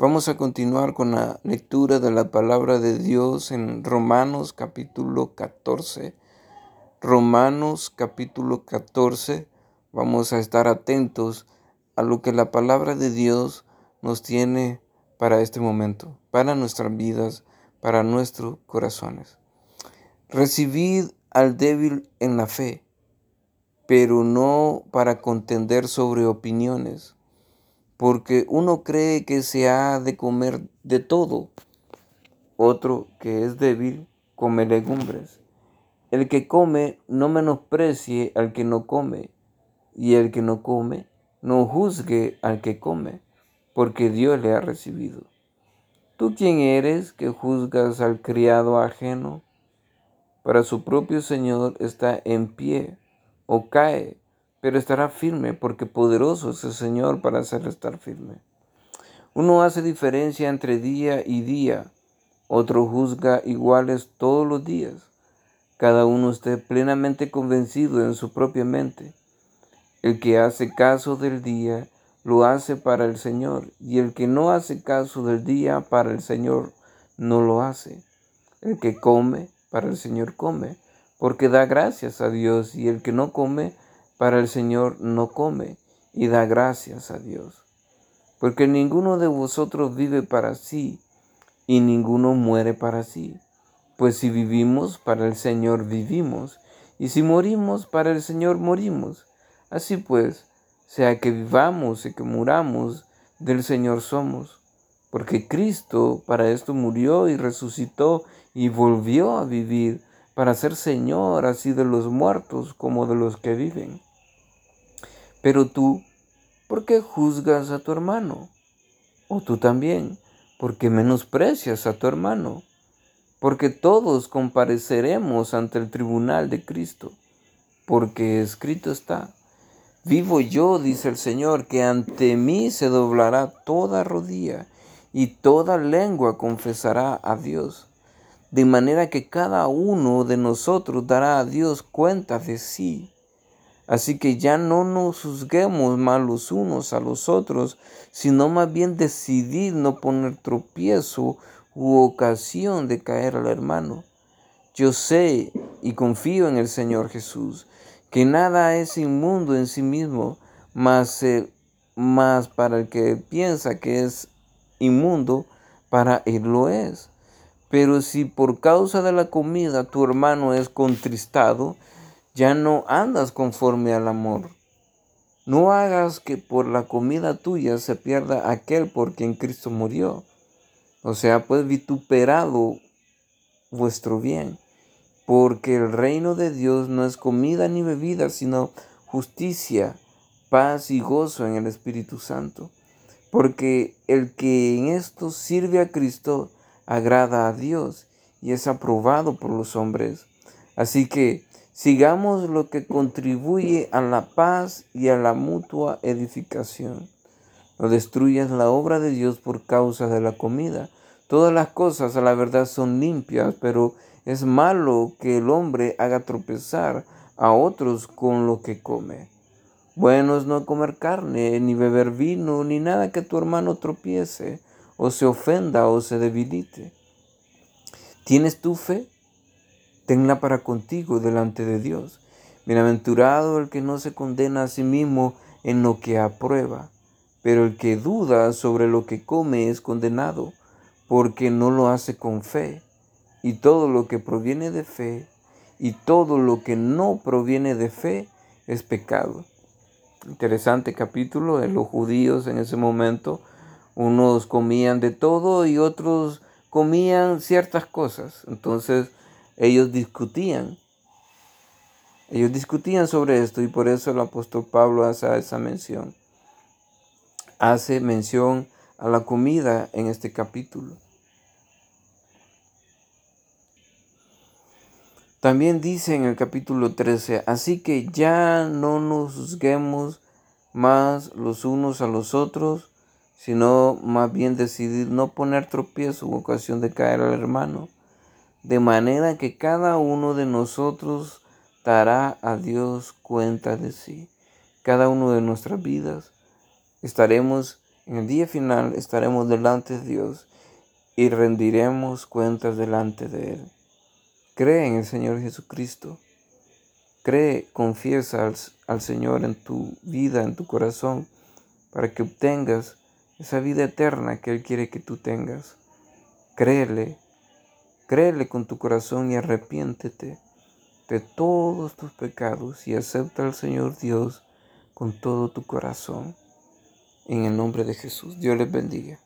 Vamos a continuar con la lectura de la palabra de Dios en Romanos capítulo 14. Romanos capítulo 14. Vamos a estar atentos a lo que la palabra de Dios nos tiene para este momento, para nuestras vidas, para nuestros corazones. Recibid al débil en la fe, pero no para contender sobre opiniones porque uno cree que se ha de comer de todo, otro que es débil come legumbres. El que come no menosprecie al que no come, y el que no come no juzgue al que come, porque Dios le ha recibido. ¿Tú quién eres que juzgas al criado ajeno? Para su propio Señor está en pie o cae pero estará firme porque poderoso es el Señor para hacer estar firme. Uno hace diferencia entre día y día, otro juzga iguales todos los días. Cada uno esté plenamente convencido en su propia mente. El que hace caso del día, lo hace para el Señor, y el que no hace caso del día para el Señor, no lo hace. El que come, para el Señor come, porque da gracias a Dios, y el que no come, para el Señor no come y da gracias a Dios. Porque ninguno de vosotros vive para sí y ninguno muere para sí. Pues si vivimos, para el Señor vivimos, y si morimos, para el Señor morimos. Así pues, sea que vivamos y que muramos, del Señor somos. Porque Cristo para esto murió y resucitó y volvió a vivir, para ser Señor así de los muertos como de los que viven. Pero tú, ¿por qué juzgas a tu hermano? O tú también, ¿por qué menosprecias a tu hermano? Porque todos compareceremos ante el tribunal de Cristo, porque escrito está, vivo yo, dice el Señor, que ante mí se doblará toda rodilla y toda lengua confesará a Dios. De manera que cada uno de nosotros dará a Dios cuenta de sí. Así que ya no nos juzguemos más los unos a los otros, sino más bien decidir no poner tropiezo u ocasión de caer al hermano. Yo sé y confío en el Señor Jesús, que nada es inmundo en sí mismo, más, más para el que piensa que es inmundo, para él lo es. Pero si por causa de la comida tu hermano es contristado, ya no andas conforme al amor. No hagas que por la comida tuya se pierda aquel por quien Cristo murió. O sea, pues vituperado vuestro bien, porque el reino de Dios no es comida ni bebida, sino justicia, paz y gozo en el Espíritu Santo. Porque el que en esto sirve a Cristo agrada a Dios y es aprobado por los hombres. Así que Sigamos lo que contribuye a la paz y a la mutua edificación. No destruyas la obra de Dios por causa de la comida. Todas las cosas a la verdad son limpias, pero es malo que el hombre haga tropezar a otros con lo que come. Bueno es no comer carne, ni beber vino, ni nada que tu hermano tropiece, o se ofenda o se debilite. ¿Tienes tu fe? Tenla para contigo delante de Dios. Bienaventurado el que no se condena a sí mismo en lo que aprueba, pero el que duda sobre lo que come es condenado, porque no lo hace con fe. Y todo lo que proviene de fe y todo lo que no proviene de fe es pecado. Interesante capítulo de los judíos en ese momento. Unos comían de todo y otros comían ciertas cosas. Entonces, ellos discutían. Ellos discutían sobre esto y por eso el apóstol Pablo hace esa mención. Hace mención a la comida en este capítulo. También dice en el capítulo 13, así que ya no nos juzguemos más los unos a los otros, sino más bien decidir no poner tropiezo en ocasión de caer al hermano de manera que cada uno de nosotros dará a Dios cuenta de sí. Cada uno de nuestras vidas estaremos En el día final estaremos delante de Dios y rendiremos cuentas delante de Él. Cree en el Señor Jesucristo. Cree, confiesa al, al, Señor en tu vida, en tu corazón, para que obtengas esa vida eterna que Él quiere que tú tengas. Créele, créele con tu corazón y arrepiéntete de todos tus pecados y acepta al Señor Dios con todo tu corazón. En el nombre de Jesús, Dios les bendiga.